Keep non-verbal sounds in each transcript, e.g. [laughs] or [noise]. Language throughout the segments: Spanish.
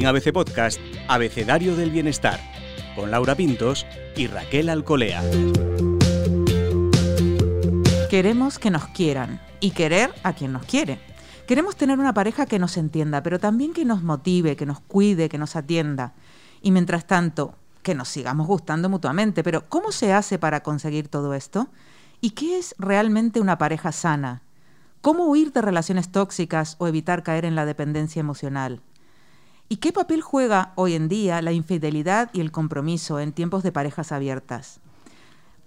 En ABC Podcast, Abecedario del Bienestar, con Laura Pintos y Raquel Alcolea. Queremos que nos quieran y querer a quien nos quiere. Queremos tener una pareja que nos entienda, pero también que nos motive, que nos cuide, que nos atienda. Y mientras tanto, que nos sigamos gustando mutuamente. Pero ¿cómo se hace para conseguir todo esto? ¿Y qué es realmente una pareja sana? ¿Cómo huir de relaciones tóxicas o evitar caer en la dependencia emocional? ¿Y qué papel juega hoy en día la infidelidad y el compromiso en tiempos de parejas abiertas?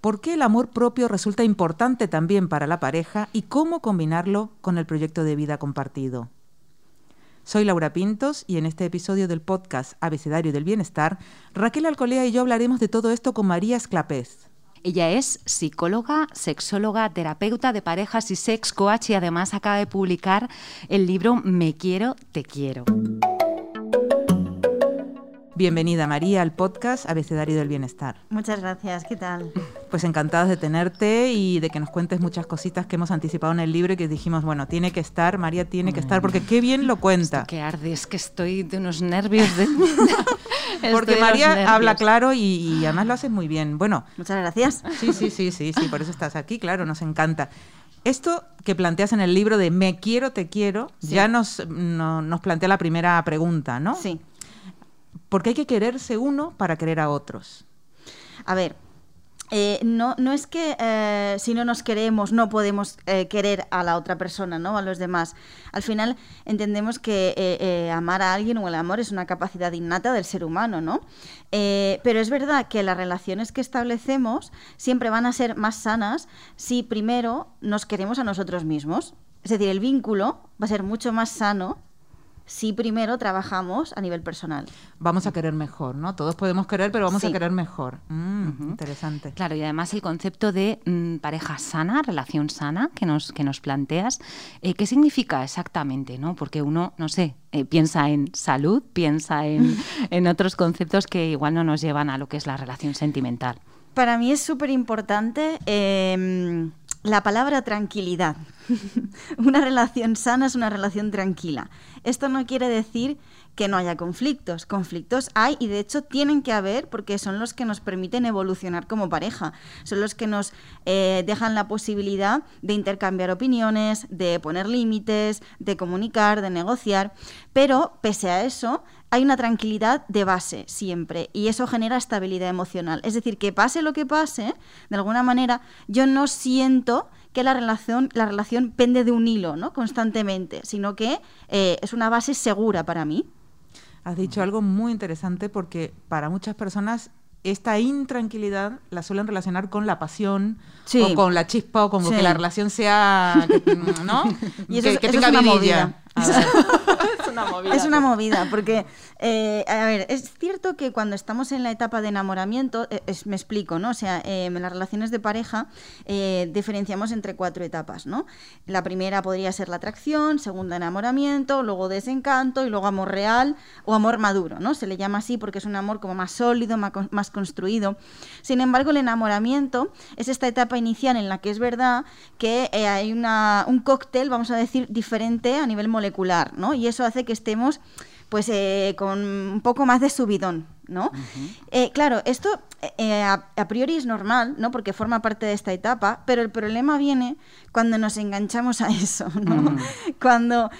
¿Por qué el amor propio resulta importante también para la pareja y cómo combinarlo con el proyecto de vida compartido? Soy Laura Pintos y en este episodio del podcast Abecedario del Bienestar, Raquel Alcolea y yo hablaremos de todo esto con María Esclapez. Ella es psicóloga, sexóloga, terapeuta de parejas y sex coach y además acaba de publicar el libro Me quiero, te quiero. Bienvenida María al podcast Abecedario del Bienestar. Muchas gracias, ¿qué tal? Pues encantadas de tenerte y de que nos cuentes muchas cositas que hemos anticipado en el libro y que dijimos, bueno, tiene que estar, María tiene que estar, porque qué bien lo cuenta. Que arde, es que estoy de unos nervios. De... [laughs] [laughs] porque María habla claro y, y, además lo haces muy bien. Bueno. Muchas gracias. Sí, sí, sí, sí, sí, por eso estás aquí, claro, nos encanta. Esto que planteas en el libro de Me quiero, te quiero, sí. ya nos, no, nos plantea la primera pregunta, ¿no? Sí. Porque hay que quererse uno para querer a otros. A ver, eh, no, no es que eh, si no nos queremos no podemos eh, querer a la otra persona, ¿no? A los demás. Al final entendemos que amar a alguien o el amor es una capacidad innata del ser humano, ¿no? pero es verdad que las relaciones que establecemos siempre van a ser más sanas si primero nos queremos a nosotros mismos. Es decir, el vínculo va a ser mucho más sano si primero trabajamos a nivel personal. Vamos a querer mejor, ¿no? Todos podemos querer, pero vamos sí. a querer mejor. Mm, uh -huh. Interesante. Claro, y además el concepto de mm, pareja sana, relación sana, que nos, que nos planteas, eh, ¿qué significa exactamente? ¿no? Porque uno, no sé, eh, piensa en salud, piensa en, [laughs] en otros conceptos que igual no nos llevan a lo que es la relación sentimental. Para mí es súper importante eh, la palabra tranquilidad. [laughs] una relación sana es una relación tranquila. Esto no quiere decir que no haya conflictos. Conflictos hay y de hecho tienen que haber porque son los que nos permiten evolucionar como pareja. Son los que nos eh, dejan la posibilidad de intercambiar opiniones, de poner límites, de comunicar, de negociar. Pero pese a eso, hay una tranquilidad de base siempre y eso genera estabilidad emocional. Es decir, que pase lo que pase, de alguna manera, yo no siento que la relación, la relación pende de un hilo ¿no? constantemente, sino que eh, es una base segura para mí. Has dicho algo muy interesante porque para muchas personas esta intranquilidad la suelen relacionar con la pasión sí. o con la chispa o con sí. que la relación sea, ¿no? [laughs] Y eso, que, que eso tenga es una vidilla. movida. [laughs] es una movida. Es una movida, porque, eh, a ver, es cierto que cuando estamos en la etapa de enamoramiento, eh, es, me explico, ¿no? O sea, eh, en las relaciones de pareja eh, diferenciamos entre cuatro etapas, ¿no? La primera podría ser la atracción, segunda enamoramiento, luego desencanto y luego amor real o amor maduro, ¿no? Se le llama así porque es un amor como más sólido, más, más construido. Sin embargo, el enamoramiento es esta etapa inicial en la que es verdad que eh, hay una, un cóctel, vamos a decir, diferente a nivel molecular, ¿no? Y eso hace que estemos pues eh, con un poco más de subidón, ¿no? Uh -huh. eh, claro, esto eh, a, a, priori es normal, ¿no? Porque forma parte de esta etapa, pero el problema viene cuando nos enganchamos a eso, ¿no? Uh -huh. Cuando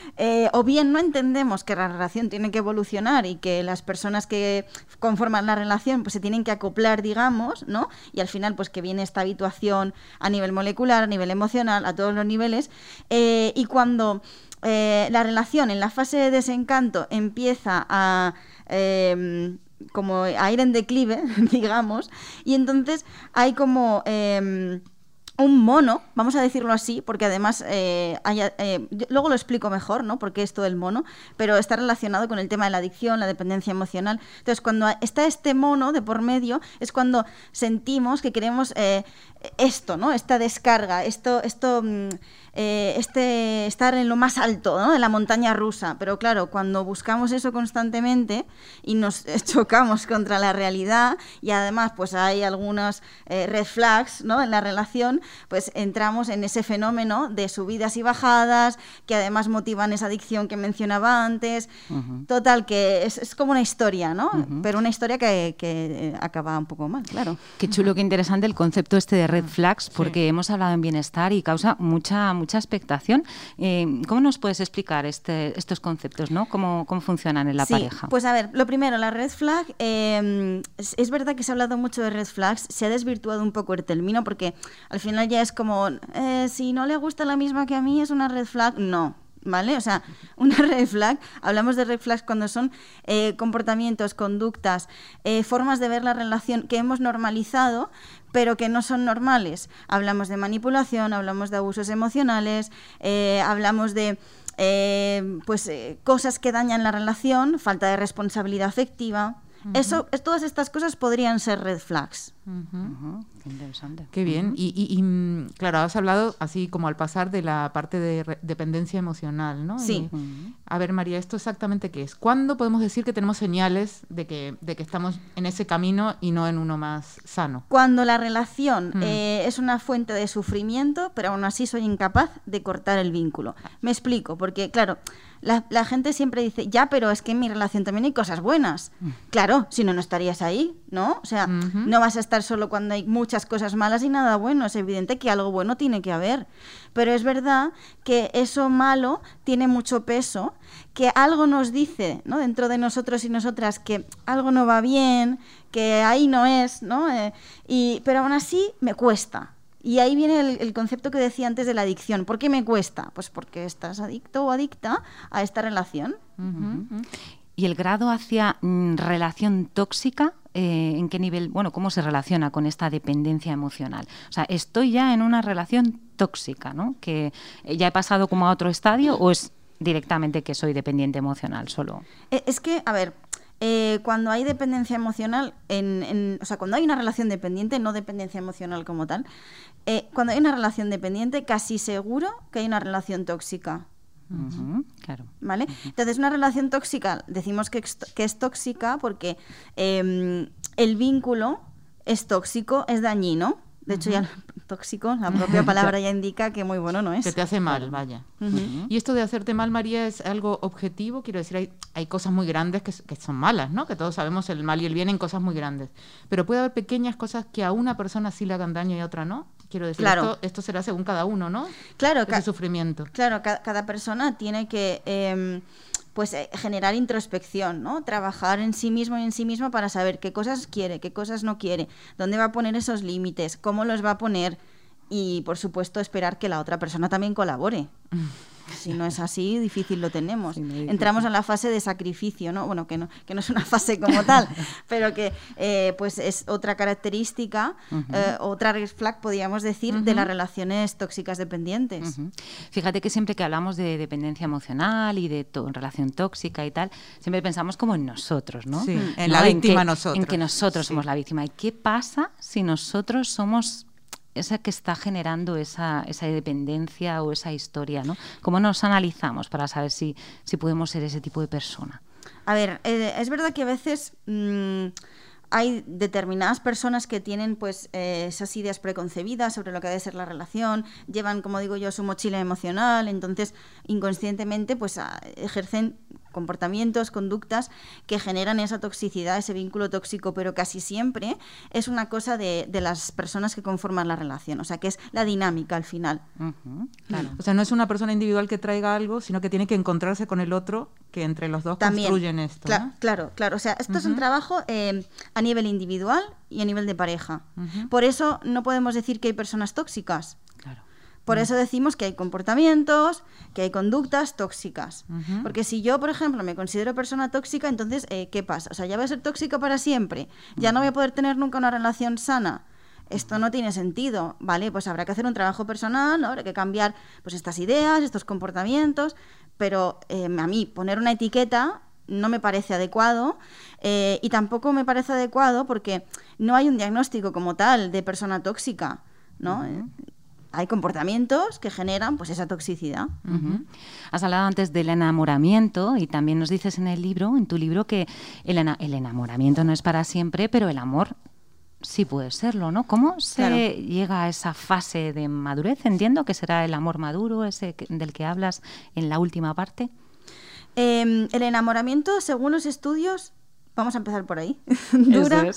o bien no entendemos que la relación tiene que evolucionar y que las personas que conforman la relación pues se tienen que acoplar, digamos, ¿no? Y al final pues que viene esta habituación a nivel molecular, a nivel emocional, a todos los niveles, y cuando eh, la relación en la fase de desencanto empieza a... Eh, como a ir en declive, [laughs] digamos, y entonces hay como... Eh, un mono, vamos a decirlo así, porque además eh, eh, luego lo explico mejor, ¿no? Porque es todo el mono, pero está relacionado con el tema de la adicción, la dependencia emocional. Entonces, cuando está este mono de por medio, es cuando sentimos que queremos esto, ¿no? Esta descarga, esto, esto, eh, este estar en lo más alto, ¿no? De la montaña rusa. Pero claro, cuando buscamos eso constantemente y nos [laughs] chocamos contra la realidad y además, pues hay algunos eh, red flags, ¿no? En la relación pues entramos en ese fenómeno de subidas y bajadas, que además motivan esa adicción que mencionaba antes. Total, que es, como una historia, ¿no? Pero una historia que, que, acaba un poco mal, claro. Qué chulo, qué interesante el concepto este de red flags, porque hemos hablado en bienestar y causa mucha, mucha expectación. Eh, ¿Cómo nos puedes explicar este, estos conceptos, ¿no? ¿Cómo, cómo funcionan en la pareja? Pues a ver, lo primero, la red flag, eh, es, verdad que se ha hablado mucho de red flags, se ha desvirtuado un poco el término porque al final ya es como, eh, si no le gusta la misma que a mí, es una red flag. No, ¿vale? O sea, [laughs] una red flag, hablamos de red flags cuando son eh, comportamientos, conductas, eh, formas de ver la relación que hemos normalizado, pero que no son normales. Hablamos de manipulación, hablamos de abusos emocionales, hablamos de... pues cosas que dañan la relación, falta de responsabilidad afectiva, eso, todas estas cosas podrían ser red flags. Qué interesante. Qué bien. y, mm, claro, has hablado así como al pasar de la parte de dependencia emocional, ¿no? Sí. a ver, María, ¿esto exactamente qué es? ¿Cuándo podemos decir que tenemos señales de que, de que estamos en ese camino y no en uno más sano? Cuando la relación eh, es una fuente de sufrimiento, pero aún así soy incapaz de cortar el vínculo. Me explico, porque claro, la, gente siempre dice, ya, pero es que en mi relación también hay cosas buenas. Claro, si no, no estarías ahí, ¿no? O sea, no vas a estar solo cuando hay muchas cosas malas y nada bueno. Es evidente que algo bueno tiene que haber. Pero es verdad que eso malo tiene mucho peso, que algo nos dice, ¿no? Dentro de nosotros y nosotras que algo no va bien, que ahí no es, ¿no? Eh, y, pero aún así me cuesta. Y ahí viene el, concepto que decía antes de la adicción. ¿Por qué me cuesta? Pues porque estás adicto o adicta a esta relación. ¿Y el grado hacia mm, relación tóxica? Eh, ¿En qué nivel, bueno, cómo se relaciona con esta dependencia emocional? O sea, estoy ya en una relación tóxica, ¿no? Que ya he pasado como a otro estadio o es directamente que soy dependiente emocional solo. Eh, es que, a ver, eh, cuando hay dependencia emocional, en, o sea, cuando hay una relación dependiente, no dependencia emocional como tal, eh, cuando hay una relación dependiente, casi seguro que hay una relación tóxica. Claro. ¿Vale? Entonces, una relación tóxica, decimos que, que es tóxica porque em, el vínculo es tóxico, es dañino. De hecho, ya tóxico, la propia [laughs] palabra ya indica que muy bueno no es. Que te hace mal, vaya. Y esto de hacerte mal, María, es algo objetivo. Quiero decir, hay, hay cosas muy grandes que, que, son malas, ¿no? Que todos sabemos el mal y el bien en cosas muy grandes. Pero puede haber pequeñas cosas que a una persona sí le hagan daño y a otra no. Quiero decir, esto, esto, será según cada uno, ¿no? Claro, Ese sufrimiento. Claro, cada persona tiene que. Em, pues eh, generar introspección, ¿no? Trabajar en sí mismo y en sí mismo para saber qué cosas quiere, qué cosas no quiere, dónde va a poner esos límites, cómo los va a poner y, por supuesto, esperar que la otra persona también colabore. [laughs] Si no es así, difícil lo tenemos. Entramos en la fase de sacrificio, ¿no? Bueno, que no, que no es una fase como tal, [laughs] pero que eh, pues es otra característica, eh, otra red flag, podríamos decir, de las relaciones tóxicas dependientes. Fíjate que siempre que hablamos de dependencia emocional y de relación tóxica y tal, siempre pensamos como en nosotros, ¿no? Sí, en la víctima nosotros. En que nosotros somos la víctima. ¿Y qué pasa si nosotros somos esa que está generando esa, esa dependencia o esa historia, ¿no? ¿Cómo nos analizamos para saber si, si podemos ser ese tipo de persona? A ver, eh, es verdad que a veces mm, hay determinadas personas que tienen pues eh, esas ideas preconcebidas sobre lo que debe ser la relación, llevan, como digo yo, su mochila emocional, entonces inconscientemente pues ejercen comportamientos, conductas que generan esa toxicidad, ese vínculo tóxico, pero casi siempre es una cosa de, las personas que conforman la relación, o sea, que es la dinámica al final. O sea, no es una persona individual que traiga algo, sino que tiene que encontrarse con el otro, que entre los dos construyen esto. Claro, claro. O sea, esto es un trabajo eh, a nivel individual y a nivel de pareja. Por eso no podemos decir que hay personas tóxicas. Por mm. eso decimos que hay comportamientos, que hay conductas tóxicas. Porque si yo, por ejemplo, me considero persona tóxica, entonces, eh, ¿qué pasa? O sea, ya voy a ser tóxica para siempre. Ya no voy a poder tener nunca una relación sana. Esto no tiene sentido, ¿vale? Pues habrá que hacer un trabajo personal, ¿no? habrá que cambiar pues estas ideas, estos comportamientos, pero eh, a mí poner una etiqueta no me parece adecuado eh, y tampoco me parece adecuado porque no hay un diagnóstico como tal de persona tóxica, ¿no? Hay comportamientos que generan pues esa toxicidad. Has hablado antes del enamoramiento y también nos dices en el libro, en tu libro, que el, el enamoramiento no es para siempre, pero el amor sí puede serlo, ¿no? ¿Cómo se llega a esa fase de madurez? Entiendo que será el amor maduro, ese del que hablas en la última parte. Em, el enamoramiento, según los estudios, vamos a empezar por ahí, [laughs] dura,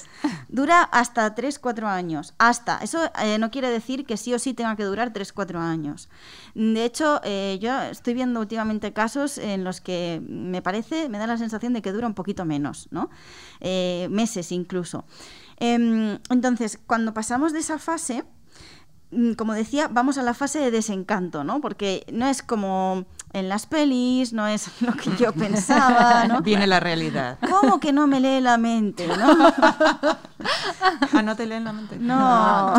dura hasta 3-4 años. Hasta. Eso eh, no quiere decir que sí o sí tenga que durar 3-4 años. De hecho, eh, yo estoy viendo últimamente casos en los que me parece, me da la sensación de que dura un poquito menos, ¿no? Eh, meses incluso. Em, entonces, cuando pasamos de esa fase, como decía, vamos a la fase de desencanto, ¿no? Porque no es como en las pelis, no es [laughs] lo que yo pensaba, ¿no? [laughs] Viene la realidad. ¿Cómo que no me lee la mente, no? [laughs] ah, no te leen la mente. No.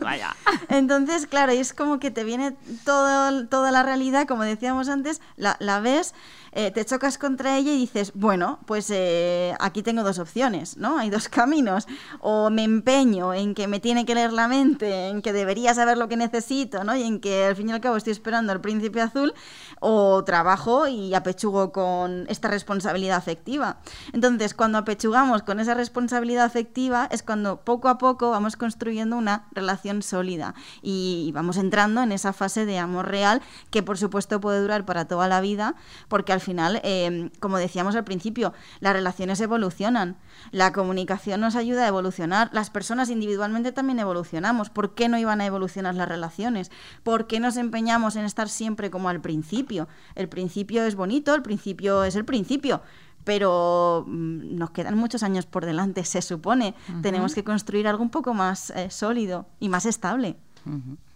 Vaya. Entonces, claro, es como que te viene todo, toda la realidad, como decíamos antes, la, la ves eh, te chocas contra ella y dices, bueno, pues eh, aquí tengo dos opciones, ¿no? Hay dos caminos. O me empeño en que me tiene que leer la mente, en que debería saber lo que necesito, ¿no? Y en que al fin y al cabo estoy esperando al príncipe azul, o trabajo y apechugo con esta responsabilidad afectiva. Entonces, cuando apechugamos con esa responsabilidad afectiva es cuando poco a poco vamos construyendo una relación sólida y vamos entrando en esa fase de amor real que por supuesto puede durar para toda la vida porque al final, em, como decíamos al principio, las relaciones evolucionan, la comunicación nos ayuda a evolucionar, las personas individualmente también evolucionamos. ¿Por qué no iban a evolucionar las relaciones? ¿Por qué nos empeñamos en estar siempre como al principio? El principio es bonito, el principio es el principio pero mm, nos quedan muchos años por delante, se supone. Tenemos que construir algo un poco más eh, sólido y más estable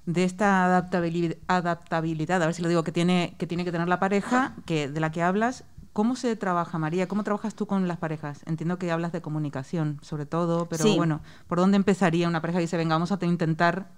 de esta adaptabilidad, adaptabilidad, a ver si lo digo, que tiene, que tiene que tener la pareja, que, de la que hablas. ¿Cómo se trabaja, María? ¿Cómo trabajas tú con las parejas? Entiendo que hablas de comunicación, sobre todo, pero bueno, ¿por dónde empezaría una pareja que dice, venga, vamos a intentar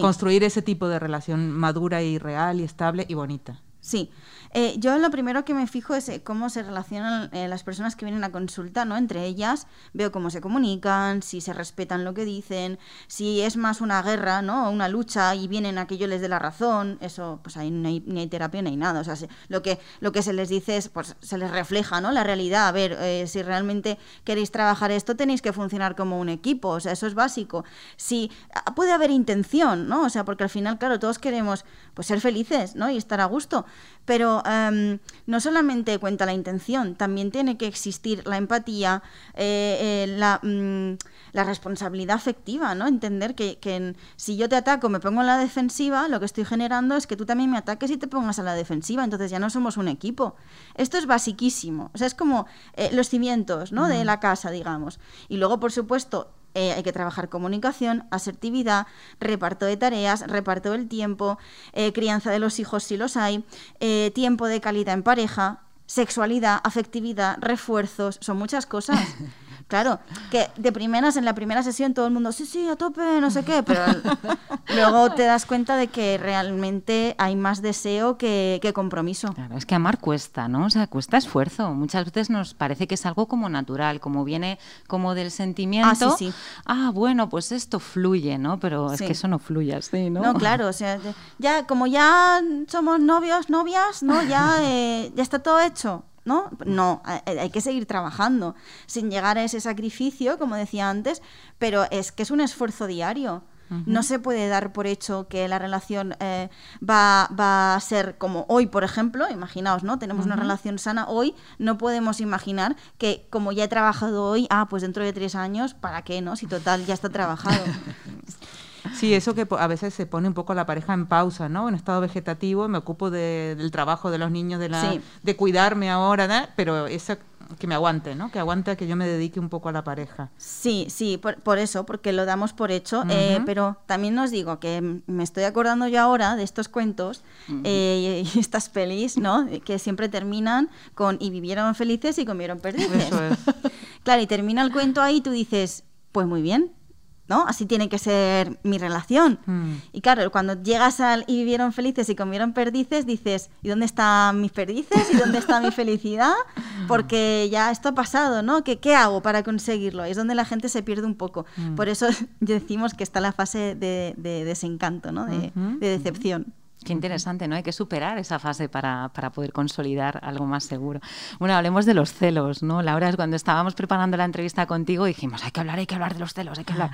construir ese tipo de relación madura y real y estable y bonita? Sí, eh, yo lo primero que me fijo es eh, cómo se relacionan eh, las personas que vienen a consulta, ¿no? Entre ellas veo cómo se comunican, si se respetan lo que dicen, si es más una guerra, ¿no? Una lucha y vienen a que yo les dé la razón, eso, pues ahí no hay, hay terapia ni hay nada. O sea, lo, que, lo que se les dice es, pues se les refleja, ¿no? La realidad. A ver, si realmente queréis trabajar esto, tenéis que funcionar como un equipo, o sea, eso es básico. Si ah, puede haber intención, ¿no? O sea, porque al final, claro, todos queremos pues ser felices, ¿no? Y estar a gusto. Pero em, no solamente cuenta la intención, también tiene que existir la empatía, eh, eh, mm, la, responsabilidad afectiva, ¿no? Entender que, si yo te ataco, me pongo en la defensiva, lo que estoy generando es que tú también me ataques y te pongas a la defensiva, entonces ya no somos un equipo. Esto es basiquísimo, o sea, es como eh, los cimientos, ¿no? De la casa, digamos. Y luego, por supuesto, eh, hay que trabajar comunicación, asertividad, reparto de tareas, reparto del tiempo, eh, crianza de los hijos si los hay, eh, tiempo de calidad en pareja, sexualidad, afectividad, refuerzos, son muchas cosas. [laughs] Claro, que de primeras, en la primera sesión todo el mundo, sí, sí, a tope, no sé qué, pero [laughs] luego te das cuenta de que realmente hay más deseo que, compromiso. Claro, es que amar cuesta, ¿no? O sea, cuesta esfuerzo. Muchas veces nos parece que es algo como natural, como viene como del sentimiento. Ah, sí, sí. Ah, bueno, pues esto fluye, ¿no? Pero es que eso no fluye así, ¿no? No, claro, o sea, ya como ya somos novios, novias, ¿no? Ya, eh, ya está todo hecho ¿no? No, hay que seguir trabajando sin llegar a ese sacrificio, como decía antes, pero es que es un esfuerzo diario. No se puede dar por hecho que la relación eh, va, va, a ser como hoy, por ejemplo. Imaginaos, ¿no? Tenemos una relación sana hoy. No podemos imaginar que como ya he trabajado hoy, ah, pues dentro de tres años, ¿para qué, no? Si total ya está trabajado. [laughs] Sí, eso que a veces se pone un poco la pareja en pausa, ¿no? En estado vegetativo, me ocupo del trabajo de los niños, de, la, de cuidarme ahora, pero esa que me aguante, ¿no? Que aguante que yo me dedique un poco a la pareja. Sí, sí, por, eso, porque lo damos por hecho, eh, pero también os digo que me estoy acordando yo ahora de estos cuentos eh, y estas pelis, ¿no? Que siempre terminan con y vivieron felices y comieron perdices. Eso es. [laughs] claro, y termina el cuento ahí y tú dices, pues muy bien, ¿no? Así tiene que ser mi relación. Hmm. Y claro, cuando llegas al y vivieron felices y comieron perdices, dices, ¿y dónde están mis perdices? ¿Y dónde está mi felicidad? [laughs] Porque ya esto ha pasado, ¿no? ¿Qué, qué hago para conseguirlo? Es donde la gente se pierde un poco. Hmm. Por eso [laughs] decimos que está la fase de, desencanto, ¿no? De, de decepción. Qué interesante, ¿no? Hay que superar esa fase para, para, poder consolidar algo más seguro. Bueno, hablemos de los celos, ¿no? Laura, cuando estábamos preparando la entrevista contigo dijimos, hay que hablar, hay que hablar de los celos, hay que hablar.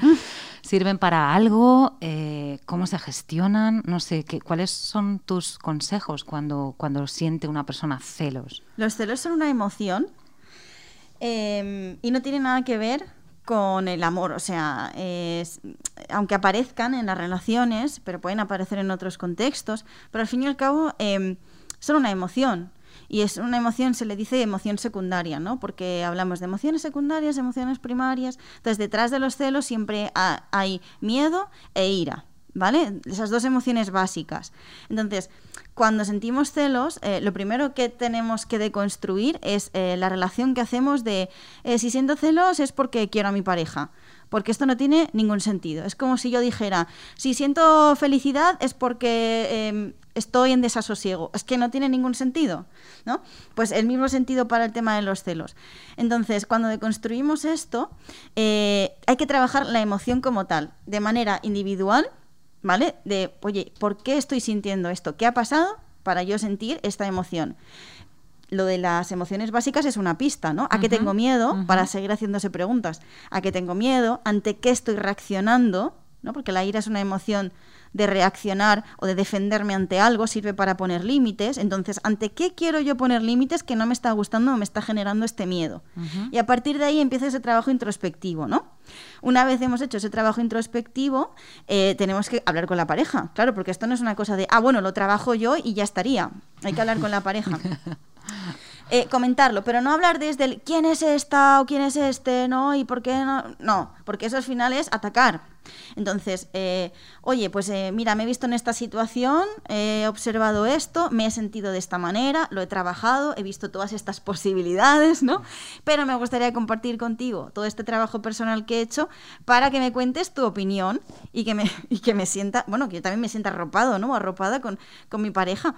¿Sirven para algo? Eh, ¿Cómo se gestionan? No sé, ¿qué, ¿cuáles son tus consejos cuando, cuando siente una persona celos? Los celos son una emoción eh, y no tienen nada que ver con el amor, o sea, aunque aparezcan en las relaciones, pero pueden aparecer en otros contextos, pero al fin y al cabo em, son una emoción. Y es una emoción, se le dice emoción secundaria, ¿no? Porque hablamos de emociones secundarias, emociones primarias. Entonces, detrás de los celos siempre hay miedo e ira, ¿vale? Esas dos emociones básicas. Entonces, cuando sentimos celos, eh, lo primero que tenemos que deconstruir es eh, la relación que hacemos de eh, si siento celos es porque quiero a mi pareja. Porque esto no tiene ningún sentido. Es como si yo dijera, si siento felicidad es porque em, estoy en desasosiego. Es que no tiene ningún sentido, ¿no? Pues el mismo sentido para el tema de los celos. Entonces, cuando deconstruimos esto, hay que trabajar la emoción como tal, de manera individual, ¿vale? De, oye, ¿por qué estoy sintiendo esto? ¿Qué ha pasado para yo sentir esta emoción? Lo de las emociones básicas es una pista, ¿no? ¿A qué tengo miedo? Para seguir haciéndose preguntas. ¿A qué tengo miedo? ¿Ante qué estoy reaccionando? ¿no? Porque la ira es una emoción de reaccionar o de defenderme ante algo, sirve para poner límites. Entonces, ¿ante qué quiero yo poner límites que no me está gustando o me está generando este miedo? Y a partir de ahí empieza ese trabajo introspectivo, ¿no? Una vez hemos hecho ese trabajo introspectivo, eh, tenemos que hablar con la pareja, claro, porque esto no es una cosa de, ah, bueno, lo trabajo yo y ya estaría. Hay que hablar con la pareja. [laughs] Eh, comentarlo, pero no hablar desde el quién es esta o quién es este, ¿no? Y por qué no. No, porque eso al final es atacar. Entonces, eh, oye, pues eh, mira, me he visto en esta situación, he observado esto, me he sentido de esta manera, lo he trabajado, he visto todas estas [laughs] posibilidades, ¿no? Pero me gustaría compartir contigo todo este trabajo personal que he hecho para que me cuentes tu opinión y que me, [laughs] y que me sienta, bueno, que yo también me sienta arropado, ¿no? Arropada con, con mi pareja.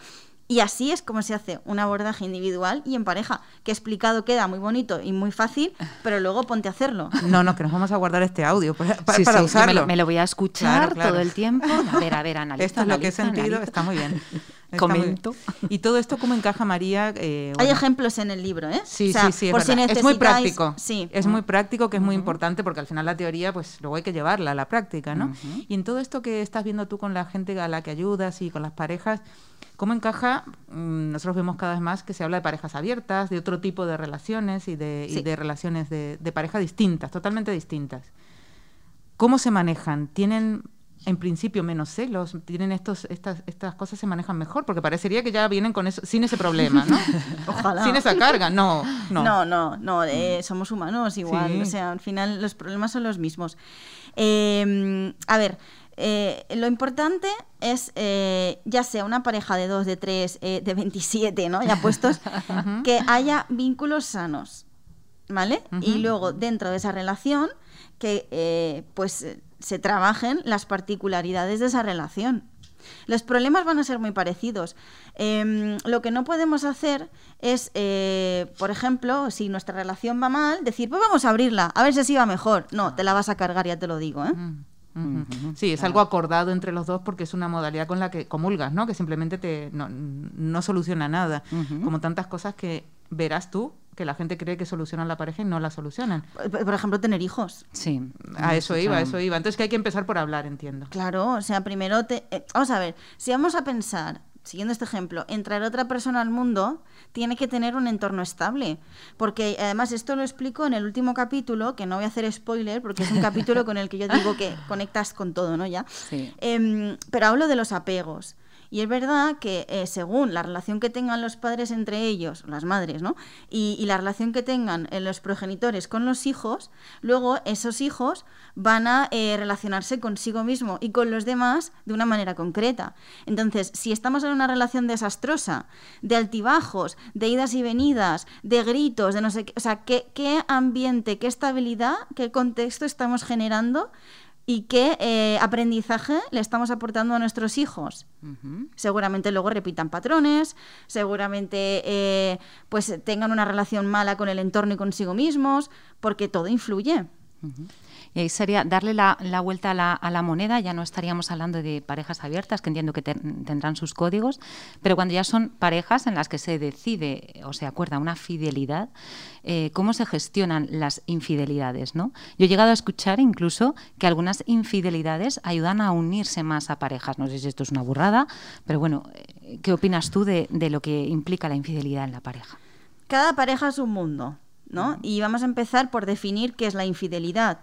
Y así es como se hace un abordaje individual y en pareja, que explicado queda muy bonito y muy fácil, pero luego ponte a hacerlo. [laughs] No, no, que nos vamos a guardar este audio para, usarlo. Me lo, voy a escuchar todo el tiempo. A ver, a ver, [laughs] analiza. Esto es lo que he sentido, está muy bien. [laughs] Comento. Y todo esto, ¿cómo encaja María? Eh, Hay ejemplos en el libro, ¿eh? Sí, sí, sí. Es, muy práctico. Sí. Es muy práctico, que es muy importante, porque al final la teoría, pues luego hay que llevarla a la práctica, ¿no? Y en todo esto que estás viendo tú con la gente a la que ayudas y con las parejas, ¿Cómo encaja? Mm, nosotros vemos cada vez más que se habla de parejas abiertas, de otro tipo de relaciones y de, relaciones de, pareja distintas, totalmente distintas. ¿Cómo se manejan? ¿Tienen en principio menos celos? ¿Tienen estos, estas, estas cosas se manejan mejor? Porque parecería que ya vienen con eso, sin ese problema, ¿no? [laughs] Ojalá. Sin esa carga, no. No, no, no, no eh, somos humanos igual. O sea, al final los problemas son los mismos. Eh, a ver, eh, lo importante es, eh, ya sea una pareja de dos, de tres, eh, de 27, ¿no? Ya puestos, [laughs] que haya vínculos sanos, ¿vale? Y luego, dentro de esa relación, que pues se trabajen las particularidades de esa relación. Los problemas van a ser muy parecidos. Em, lo que no podemos hacer es, por ejemplo, si nuestra relación va mal, decir, pues vamos a abrirla, a ver si así va mejor. No, te la vas a cargar, ya te lo digo. ¿eh? Sí, es algo acordado entre los dos porque es una modalidad con la que comulgas, ¿no? Que simplemente te, no, soluciona nada. Como tantas cosas que verás tú que la gente cree que solucionan la pareja y no la solucionan. Por ejemplo, tener hijos. Sí. A eso iba, a eso iba. Entonces que hay que empezar por hablar, entiendo. Claro, o sea, primero te... Eh, vamos a ver, si vamos a pensar siguiendo este ejemplo, entrar otra persona al mundo tiene que tener un entorno estable. Porque además esto lo explico en el último capítulo, que no voy a hacer spoiler, porque es un capítulo con el que yo digo que [laughs] conectas con todo, ¿no? Ya. Em, pero hablo de los apegos. Y es verdad que eh, según la relación que tengan los padres entre ellos, las madres, ¿no? Y, la relación que tengan eh, los progenitores con los hijos, luego esos hijos van a eh, relacionarse consigo mismo y con los demás de una manera concreta. Entonces, si estamos en una relación desastrosa, de altibajos, de idas y venidas, de gritos, de no sé qué, o sea, ¿qué, qué ambiente, qué estabilidad, qué contexto estamos generando y qué eh, aprendizaje le estamos aportando a nuestros hijos. Seguramente luego repitan patrones, seguramente eh, pues tengan una relación mala con el entorno y consigo mismos, porque todo influye. Y ahí sería darle la, vuelta a la, a la, moneda, ya no estaríamos hablando de parejas abiertas, que entiendo que tendrán sus códigos, pero cuando ya son parejas en las que se decide o se acuerda una fidelidad, eh, cómo se gestionan las infidelidades. ¿no? Yo he llegado a escuchar incluso que algunas infidelidades ayudan a unirse más a parejas. No sé si esto es una burrada, pero bueno, eh, ¿qué opinas tú de, de lo que implica la infidelidad en la pareja? Cada pareja es un mundo, ¿no? Y vamos a empezar por definir qué es la infidelidad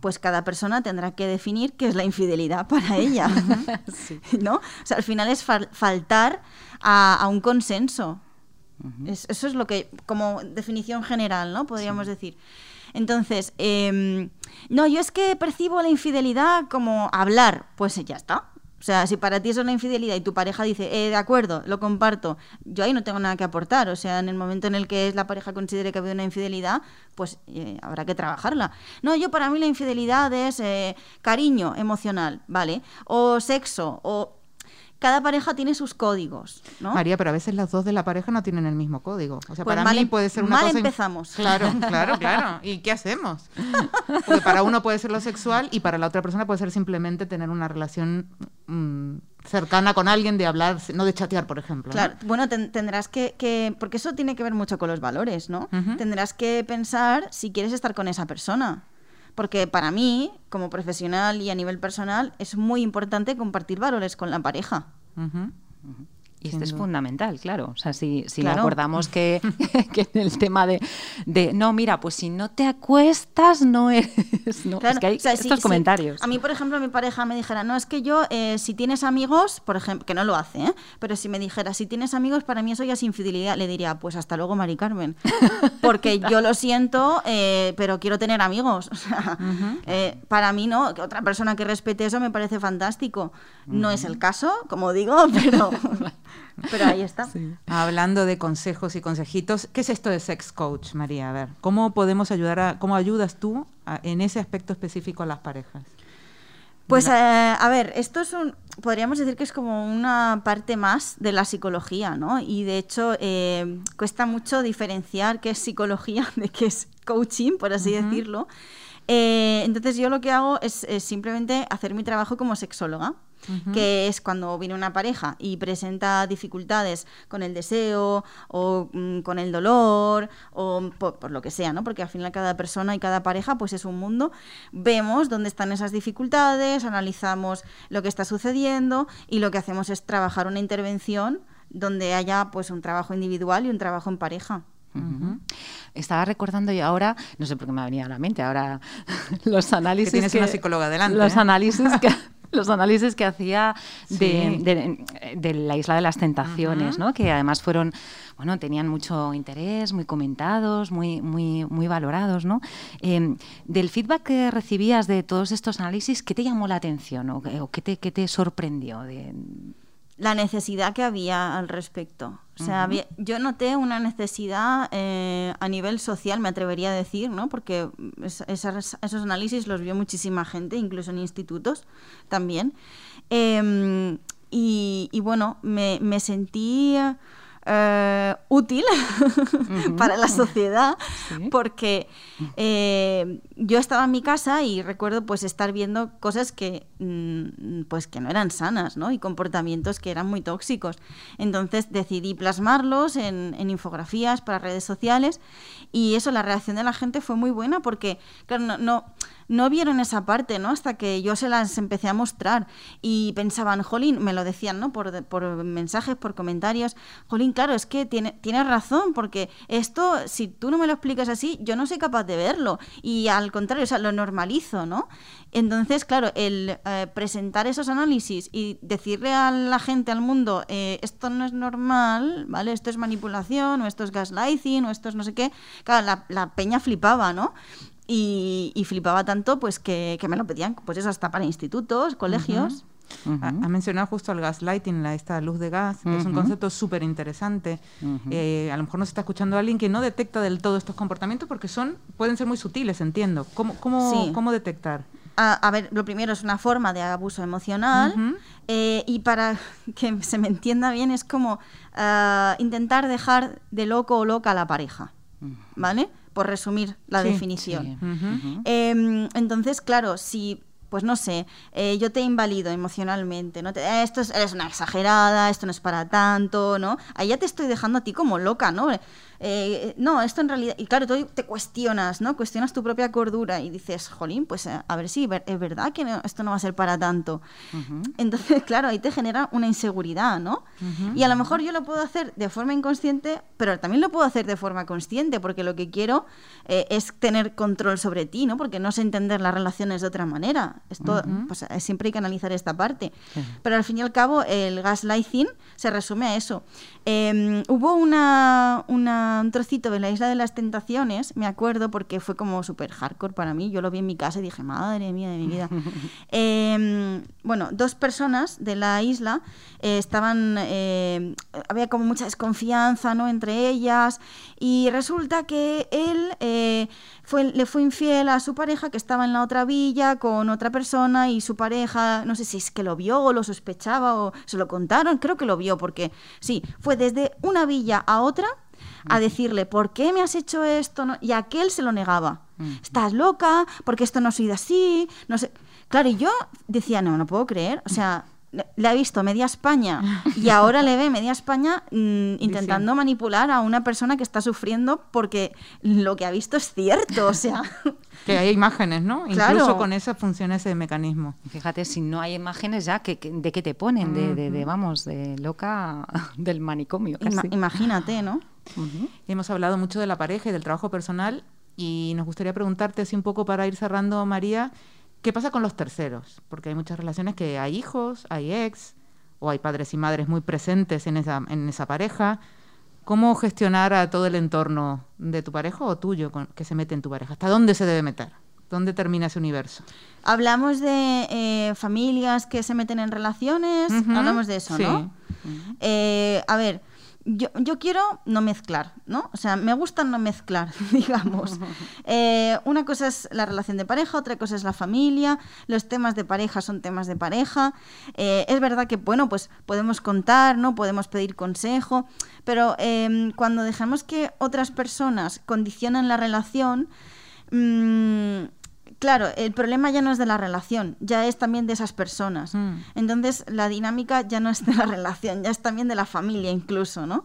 pues cada persona tendrá que definir qué es la infidelidad [laughs] para ella. [laughs] [laughs] ¿No? O sea, al final es faltar a, un consenso eso es lo que, como definición general, ¿no? Podríamos decir. Entonces, em, no, yo es que percibo la infidelidad como hablar, pues ya está. O sea, si para ti es una infidelidad y tu pareja dice, eh, de acuerdo, lo comparto, yo ahí no tengo nada que aportar. O sea, en el momento en el que la pareja considere que ha habido una infidelidad, pues eh, habrá que trabajarla. No, yo para mí la infidelidad es eh, cariño emocional, ¿vale? O sexo, o cada pareja tiene sus códigos, ¿no? María, pero a veces las dos de la pareja no tienen el mismo código. O sea, pues para mí em- puede ser una mal empezamos. Claro, [laughs] claro, claro. ¿Y qué hacemos? Porque para uno puede ser lo sexual y para la otra persona puede ser simplemente tener una relación mm, cercana con alguien, de hablar, no de chatear, por ejemplo. Claro, bueno, tendrás que, porque eso tiene que ver mucho con los valores, ¿no? Tendrás que pensar si quieres estar con esa persona porque para mí, como profesional y a nivel personal, es muy importante compartir valores con la pareja. Y esto es fundamental, claro. O sea, si, si acordamos que, [laughs] que, en el tema de, de, no, mira, pues si no te acuestas, no eres. No, es que hay estos comentarios. A mí, por ejemplo, mi pareja me dijera, no, es que yo, eh, si tienes amigos, por ejemplo, que no lo hace, ¿eh? pero si me dijera, si tienes amigos, para mí eso ya es infidelidad, le diría, pues hasta luego, Mari Carmen. [laughs] Porque yo lo siento, eh, pero quiero tener amigos. [laughs] para mí, no, que otra persona que respete eso me parece fantástico. No es el caso, como digo, pero. Pero ahí está. Hablando de consejos y consejitos, ¿qué es esto de sex coach, María? A ver, ¿cómo podemos ayudar a, cómo ayudas tú en ese aspecto específico a las parejas? Pues eh, a ver, esto es un, podríamos decir que es como una parte más de la psicología, ¿no? Y de hecho eh, cuesta mucho diferenciar qué es psicología [laughs] de qué es coaching, por así decirlo. Eh, entonces yo lo que hago es, simplemente hacer mi trabajo como sexóloga. Que es cuando viene una pareja y presenta dificultades con el deseo o mm, con el dolor o por, lo que sea, ¿no? Porque al final cada persona y cada pareja pues es un mundo. Vemos dónde están esas dificultades, analizamos lo que está sucediendo y lo que hacemos es trabajar una intervención donde haya pues un trabajo individual y un trabajo en pareja. Estaba recordando yo ahora, no sé por qué me ha venido a la mente, ahora [laughs] los análisis. Que tienes una psicóloga delante. Los ¿eh? análisis que. [laughs] [laughs] los análisis que hacía de, la Isla de las Tentaciones, ¿no? que además fueron, bueno, tenían mucho interés, muy comentados, muy, muy, muy valorados. ¿no? Em, del feedback que recibías de todos estos análisis, ¿qué te llamó la atención o, qué, te, qué te sorprendió? De, la necesidad que había al respecto. O sea, yo noté una necesidad eh, a nivel social, me atrevería a decir, ¿no? Porque esos análisis los vio muchísima gente, incluso en institutos también. Em, y, bueno, me, me sentí eh, útil [laughs] para la sociedad porque eh, yo estaba en mi casa y recuerdo pues estar viendo cosas que mm, pues que no eran sanas ¿no? y comportamientos que eran muy tóxicos. Entonces decidí plasmarlos en, infografías para redes sociales y eso la reacción de la gente fue muy buena porque claro no no vieron esa parte, ¿no? Hasta que yo se las empecé a mostrar y pensaban, Jolín, me lo decían, ¿no? Por, mensajes, por comentarios, Jolín, claro, es que tiene, tienes razón, porque esto, si tú no me lo explicas así, yo no soy capaz de verlo. Y al contrario, o sea, lo normalizo, ¿no? Entonces, claro, el eh, presentar esos análisis y decirle a la gente, al mundo, eh, esto no es normal, ¿vale? Esto es manipulación, o esto es gaslighting, o esto es no sé qué, claro, la, la peña flipaba, ¿no? Y, flipaba tanto pues que, me lo pedían, pues eso, hasta para institutos, colegios. Ha, mencionado justo el gaslighting, la, esta luz de gas, que es un concepto súper interesante. Eh, a lo mejor nos está escuchando alguien que no detecta del todo estos comportamientos porque son pueden ser muy sutiles, entiendo. ¿Cómo, cómo, cómo detectar? A, ver, lo primero es una forma de abuso emocional eh, y para [laughs] que se me entienda bien es como ah, intentar dejar de loco o loca a la pareja, ¿vale? Por resumir la definición. Em, entonces, claro, si pues no sé, eh, yo te invalido emocionalmente, ¿no? Te, eh, esto es, eres una exagerada, esto no es para tanto, ¿no? Ahí ya te estoy dejando a ti como loca, ¿no? Eh, no, esto en realidad, y claro, tú te cuestionas, ¿no? Cuestionas tu propia cordura y dices, jolín, pues eh, a ver si es verdad que esto no va a ser para tanto. Entonces, [laughs] claro, ahí te genera una inseguridad, ¿no? Y a lo mejor yo lo puedo hacer de forma inconsciente, pero también lo puedo hacer de forma consciente, porque lo que quiero es tener control sobre ti, ¿no? Porque no sé entender las relaciones de otra manera. Esto, pues, siempre hay que analizar esta parte. Pero al fin y al cabo, el gaslighting se resume a eso. Em, hubo una, un trocito de la Isla de las Tentaciones, me acuerdo, porque fue como súper hardcore para mí. Yo lo vi en mi casa y dije, madre mía de mi vida. [laughs] Em, bueno, dos personas de la isla eh, estaban, eh, había como mucha desconfianza ¿no? entre ellas y resulta que él eh, fue, le fue infiel a su pareja que estaba en la otra villa con otra persona y su pareja, no sé si es que lo vio o lo sospechaba o se lo contaron, creo que lo vio porque sí, fue desde una villa a otra a decirle, ¿por qué me has hecho esto? Y aquel se lo negaba. Estás loca, porque esto no ha sido así, no sé. Claro, y yo decía, no, no puedo creer, o sea, le ha visto media España y ahora le ve media España mm, intentando manipular a una persona que está sufriendo porque lo que ha visto es cierto, o sea... [laughs] Que hay imágenes, ¿no? Incluso con eso funciona ese mecanismo. Fíjate, si no hay imágenes ya, ¿de qué te ponen? De, vamos, de loca [laughs] del manicomio. imagínate, ¿no? Hemos hablado mucho de la pareja y del trabajo personal y nos gustaría preguntarte así un poco para ir cerrando, María, ¿Qué pasa con los terceros? Porque hay muchas relaciones que hay hijos, hay ex, o hay padres y madres muy presentes en esa, en esa pareja. ¿Cómo gestionar a todo el entorno de tu pareja o tuyo que se mete en tu pareja? ¿Hasta dónde se debe meter? ¿Dónde termina ese universo? Hablamos de eh, familias que se meten en relaciones, hablamos de eso, ¿no? Eh, a ver, yo, yo, quiero no mezclar, ¿no? O sea, me gusta no mezclar, [laughs] digamos. Eh, una cosa es la relación de pareja, otra cosa es la familia, los temas de pareja son temas de pareja. Eh, es verdad que, bueno, pues podemos contar, ¿no? Podemos pedir consejo, pero em, cuando dejamos que otras personas condicionen la relación, mmm, claro, el problema ya no es de la relación, ya es también de esas personas. Mm. Entonces, la dinámica ya no es de la [laughs] relación, ya es también de la familia incluso, ¿no?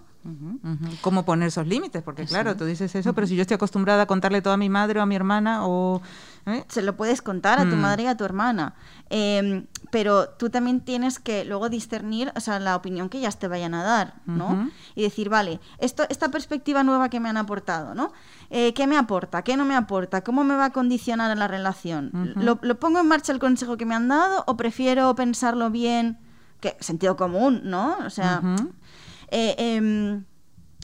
¿Cómo poner esos límites? Porque claro, tú dices eso, pero si yo estoy acostumbrada a contarle todo a mi madre o a mi hermana o... ¿eh? Se lo puedes contar a tu mm. madre y a tu hermana, em, pero tú también tienes que luego discernir o sea, la opinión que ellas te vayan a dar, ¿no? Y decir, vale, esto, esta perspectiva nueva que me han aportado, ¿no? Eh, ¿Qué me aporta? ¿Qué no me aporta? ¿Cómo me va a condicionar en la relación? ¿Lo, ¿Lo pongo en marcha el consejo que me han dado o prefiero pensarlo bien? Que sentido común, ¿no? O sea... Eh,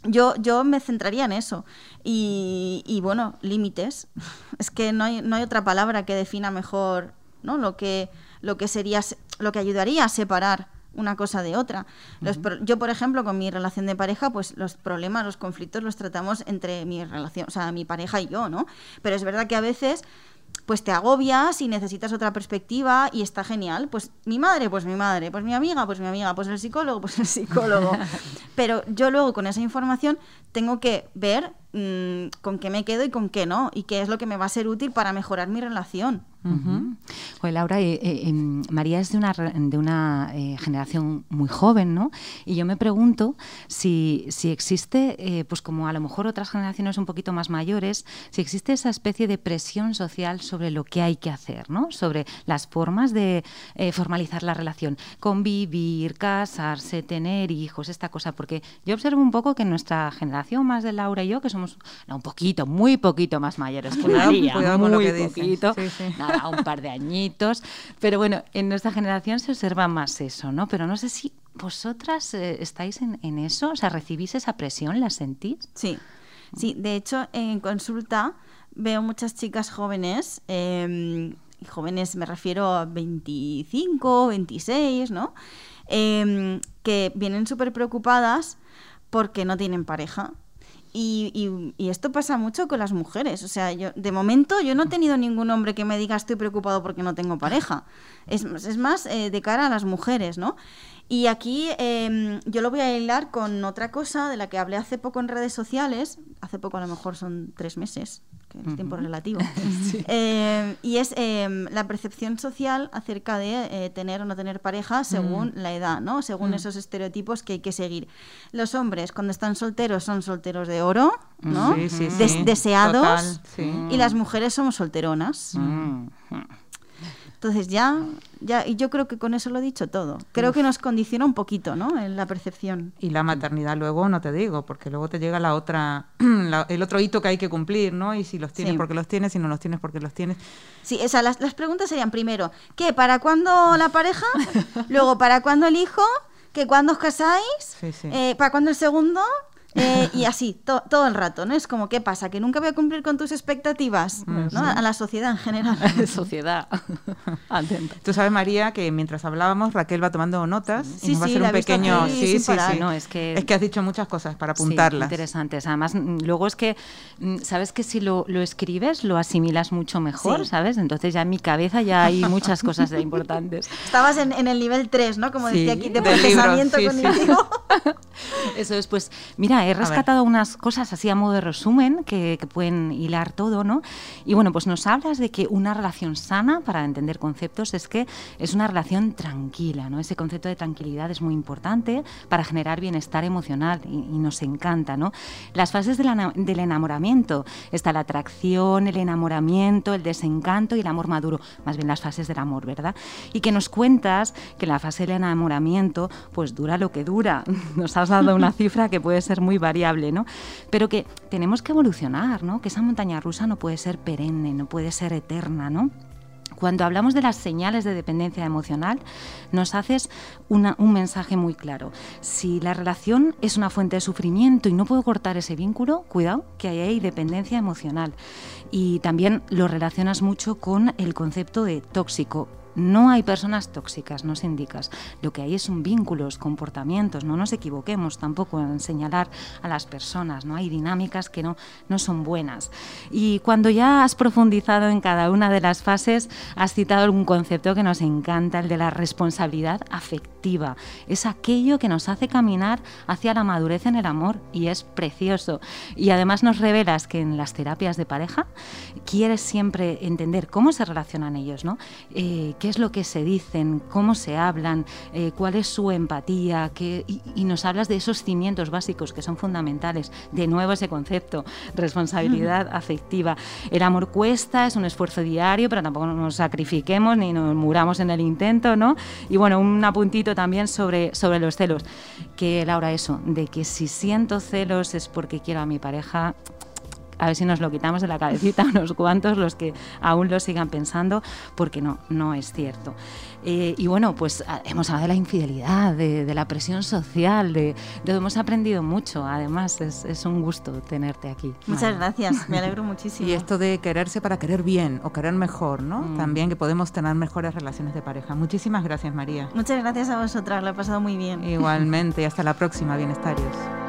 yo, yo me centraría en eso. Y, bueno, límites. [laughs] Es que no hay, no hay otra palabra que defina mejor ¿no? lo, que, lo que sería, lo que ayudaría a separar una cosa de otra. yo, por ejemplo, con mi relación de pareja, pues los problemas, los conflictos los tratamos entre mi relación, o sea, mi pareja y yo, ¿no? Pero es verdad que a veces pues te agobias y necesitas otra perspectiva y está genial. Pues mi madre, pues mi madre, pues mi amiga, pues mi amiga, pues el psicólogo, pues el psicólogo. [laughs] Pero yo luego con esa información tengo que ver mm, con qué me quedo y con qué no, y qué es lo que me va a ser útil para mejorar mi relación. Pues Laura, eh, eh, em, María es de una, de una eh, generación muy joven, ¿no? Y yo me pregunto si, si existe, pues como a lo mejor otras generaciones un poquito más mayores, si existe esa especie de presión social sobre lo que hay que hacer, ¿no? Sobre las formas de formalizar la relación, convivir, casarse, tener hijos, esta cosa, porque yo observo un poco que nuestra generación, más de Laura y yo, que somos un poquito, muy poquito más mayores que [laughs] María, muy poquito, un par de añitos. Pero bueno, en nuestra generación se observa más eso, ¿no? Pero no sé si vosotras eh, estáis en, eso, o sea, ¿recibís esa presión? ¿La sentís? Sí, sí. De hecho, en consulta veo muchas chicas jóvenes, em, jóvenes me refiero a 25, 26, ¿no? Em, que vienen súper preocupadas porque no tienen pareja y, y, esto pasa mucho con las mujeres. O sea, yo de momento yo no he tenido ningún hombre que me diga estoy preocupado porque no tengo pareja. Es, es más eh, de cara a las mujeres, ¿no? Y aquí em, yo lo voy a hilar con otra cosa de la que hablé hace poco en redes sociales, hace poco a lo mejor son tres meses, que el tiempo relativo, [laughs] em, y es em, la percepción social acerca de eh, tener o no tener pareja según mm. la edad, ¿no? según mm. esos estereotipos que hay que seguir. Los hombres cuando están solteros son solteros de oro, ¿no? deseados, y las mujeres somos solteronas. Entonces ya, ya, y yo creo que con eso lo he dicho todo. Creo que nos condiciona un poquito, ¿no? En la percepción. Y la maternidad luego no te digo, porque luego te llega la otra, [clears throat] el otro hito que hay que cumplir, ¿no? Y si los tienes porque los tienes, si no los tienes porque los tienes. Sí, o sea, las, preguntas serían primero, ¿qué? ¿Para cuándo la pareja? [laughs] luego, ¿para cuándo el hijo? ¿Que cuándo os casáis? Eh, ¿Para cuándo el segundo? Eh, y así, todo el rato, ¿no? Es como, ¿qué pasa? ¿Que nunca voy a cumplir con tus expectativas? Mm, ¿no? A la sociedad en general. [laughs] sociedad. [laughs] Tú sabes, María, que mientras hablábamos, Raquel va tomando notas y nos va a hacer un pequeño... Sí, sí, sí. No, es, que... es que has dicho muchas cosas para apuntarlas. interesantes. Además, luego es que, mm, ¿sabes que si lo, lo escribes, lo asimilas mucho mejor, ¿sabes? Entonces ya en mi cabeza ya hay muchas cosas importantes. [laughs] Estabas en, en, el nivel 3, ¿no? Como decía aquí, de procesamiento cognitivo. Eso es, pues, mira, he rescatado unas cosas así a modo de resumen que, pueden hilar todo, ¿no? Y bueno, pues nos hablas de que una relación sana, para entender conceptos, es que es una relación tranquila, ¿no? Ese concepto de tranquilidad es muy importante para generar bienestar emocional y, nos encanta, ¿no? Las fases del enamoramiento, está la atracción, el enamoramiento, el desencanto y el amor maduro, más bien las fases del amor, ¿verdad? Y que nos cuentas que la fase del enamoramiento pues dura lo que dura. [laughs] Nos has dado una [laughs] cifra que puede ser muy muy variable, ¿no? Pero que tenemos que evolucionar, ¿no? Que esa montaña rusa no puede ser perenne, no puede ser eterna, ¿no? Cuando hablamos de las señales de dependencia emocional, nos haces un mensaje muy claro. Si la relación es una fuente de sufrimiento y no puedo cortar ese vínculo, cuidado, que ahí hay dependencia emocional. Y también lo relacionas mucho con el concepto de tóxico. No hay personas tóxicas, no se indicas. Lo que hay es un vínculos, comportamientos. No nos equivoquemos tampoco en señalar a las personas. No hay dinámicas que no, no son buenas. Y cuando ya has profundizado en cada una de las fases, has citado algún concepto que nos encanta, el de la responsabilidad afectiva. Es aquello que nos hace caminar hacia la madurez en el amor y es precioso. Y además nos revelas que en las terapias de pareja quieres siempre entender cómo se relacionan ellos, ¿no? Eh, es lo que se dicen, cómo se hablan, eh, cuál es su empatía, y, nos hablas de esos cimientos básicos que son fundamentales. De nuevo ese concepto, responsabilidad afectiva. El amor cuesta, es un esfuerzo diario, pero tampoco nos sacrifiquemos ni nos muramos en el intento, ¿no? Y bueno, un apuntito también sobre, sobre los celos, que Laura, eso, de que si siento celos es porque quiero a mi pareja, a ver si nos lo quitamos de la cabecita [laughs] unos cuantos, los que aún lo sigan pensando, porque no, no es cierto. Eh, y bueno, pues ah, hemos hablado de la infidelidad, de, la presión social, de, de, hemos aprendido mucho. Además, es, un gusto tenerte aquí. Muchas gracias, me [laughs] alegro muchísimo. Y esto de quererse para querer bien o querer mejor, ¿no? Mm. También que podemos tener mejores relaciones de pareja. Muchísimas gracias, María. Muchas gracias a vosotras, lo he pasado muy bien. Igualmente, y hasta la próxima, bienestarios.